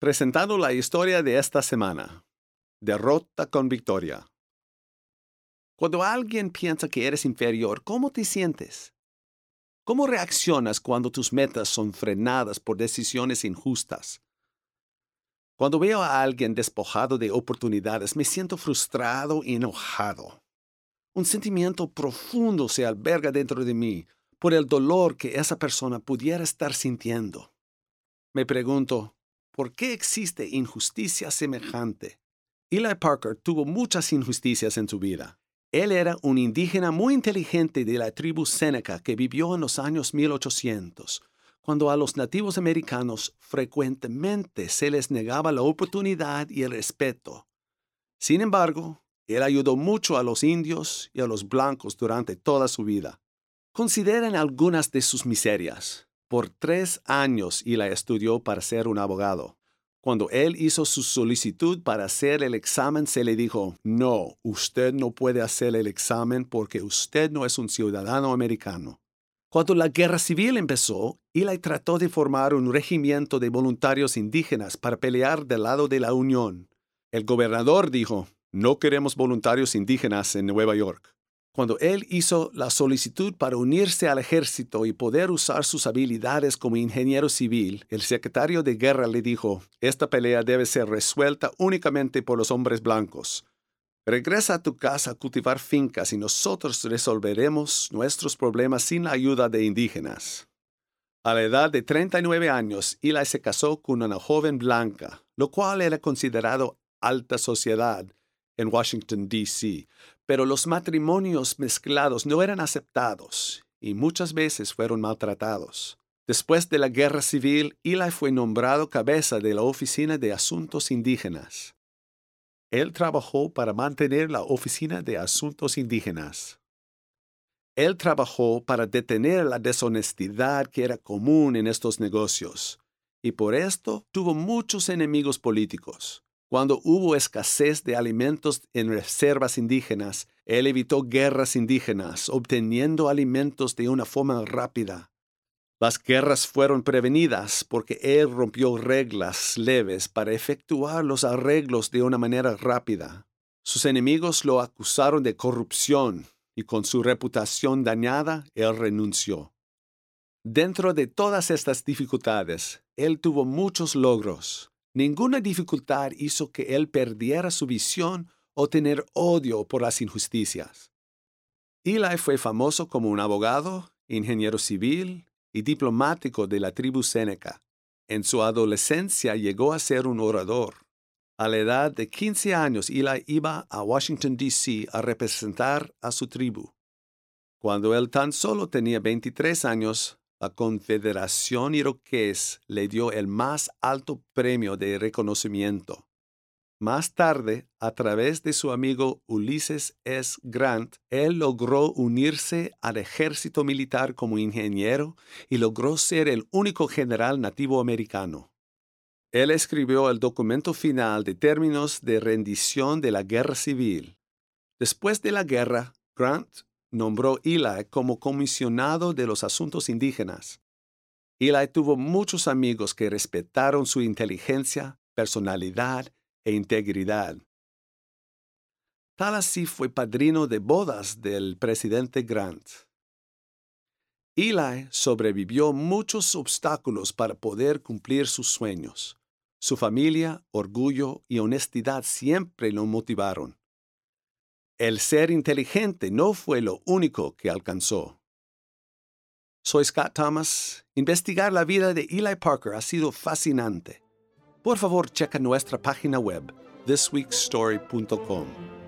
Presentando la historia de esta semana. Derrota con victoria. Cuando alguien piensa que eres inferior, ¿cómo te sientes? ¿Cómo reaccionas cuando tus metas son frenadas por decisiones injustas? Cuando veo a alguien despojado de oportunidades, me siento frustrado y enojado. Un sentimiento profundo se alberga dentro de mí por el dolor que esa persona pudiera estar sintiendo. Me pregunto, ¿por qué existe injusticia semejante? Eli Parker tuvo muchas injusticias en su vida. Él era un indígena muy inteligente de la tribu Seneca que vivió en los años 1800, cuando a los nativos americanos frecuentemente se les negaba la oportunidad y el respeto. Sin embargo, él ayudó mucho a los indios y a los blancos durante toda su vida. Consideren algunas de sus miserias. Por tres años Ila estudió para ser un abogado. Cuando él hizo su solicitud para hacer el examen, se le dijo, no, usted no puede hacer el examen porque usted no es un ciudadano americano. Cuando la guerra civil empezó, Eli trató de formar un regimiento de voluntarios indígenas para pelear del lado de la Unión. El gobernador dijo, no queremos voluntarios indígenas en Nueva York. Cuando él hizo la solicitud para unirse al ejército y poder usar sus habilidades como ingeniero civil, el secretario de guerra le dijo, esta pelea debe ser resuelta únicamente por los hombres blancos. Regresa a tu casa a cultivar fincas y nosotros resolveremos nuestros problemas sin la ayuda de indígenas. A la edad de 39 años, Eli se casó con una joven blanca, lo cual era considerado alta sociedad, en Washington, D.C., pero los matrimonios mezclados no eran aceptados y muchas veces fueron maltratados. Después de la guerra civil, Eli fue nombrado cabeza de la Oficina de Asuntos Indígenas. Él trabajó para mantener la Oficina de Asuntos Indígenas. Él trabajó para detener la deshonestidad que era común en estos negocios, y por esto tuvo muchos enemigos políticos. Cuando hubo escasez de alimentos en reservas indígenas, él evitó guerras indígenas, obteniendo alimentos de una forma rápida. Las guerras fueron prevenidas porque él rompió reglas leves para efectuar los arreglos de una manera rápida. Sus enemigos lo acusaron de corrupción y con su reputación dañada, él renunció. Dentro de todas estas dificultades, él tuvo muchos logros. Ninguna dificultad hizo que él perdiera su visión o tener odio por las injusticias. Eli fue famoso como un abogado, ingeniero civil y diplomático de la tribu Seneca. En su adolescencia llegó a ser un orador. A la edad de 15 años, Eli iba a Washington, D.C. a representar a su tribu. Cuando él tan solo tenía 23 años, la Confederación Iroqués le dio el más alto premio de reconocimiento. Más tarde, a través de su amigo Ulysses S. Grant, él logró unirse al ejército militar como ingeniero y logró ser el único general nativo americano. Él escribió el documento final de términos de rendición de la guerra civil. Después de la guerra, Grant nombró Eli como comisionado de los asuntos indígenas. Eli tuvo muchos amigos que respetaron su inteligencia, personalidad e integridad. Tal así fue padrino de bodas del presidente Grant. Eli sobrevivió muchos obstáculos para poder cumplir sus sueños. Su familia, orgullo y honestidad siempre lo motivaron. El ser inteligente no fue lo único que alcanzó. Soy Scott Thomas. Investigar la vida de Eli Parker ha sido fascinante. Por favor, checa nuestra página web, thisweekstory.com.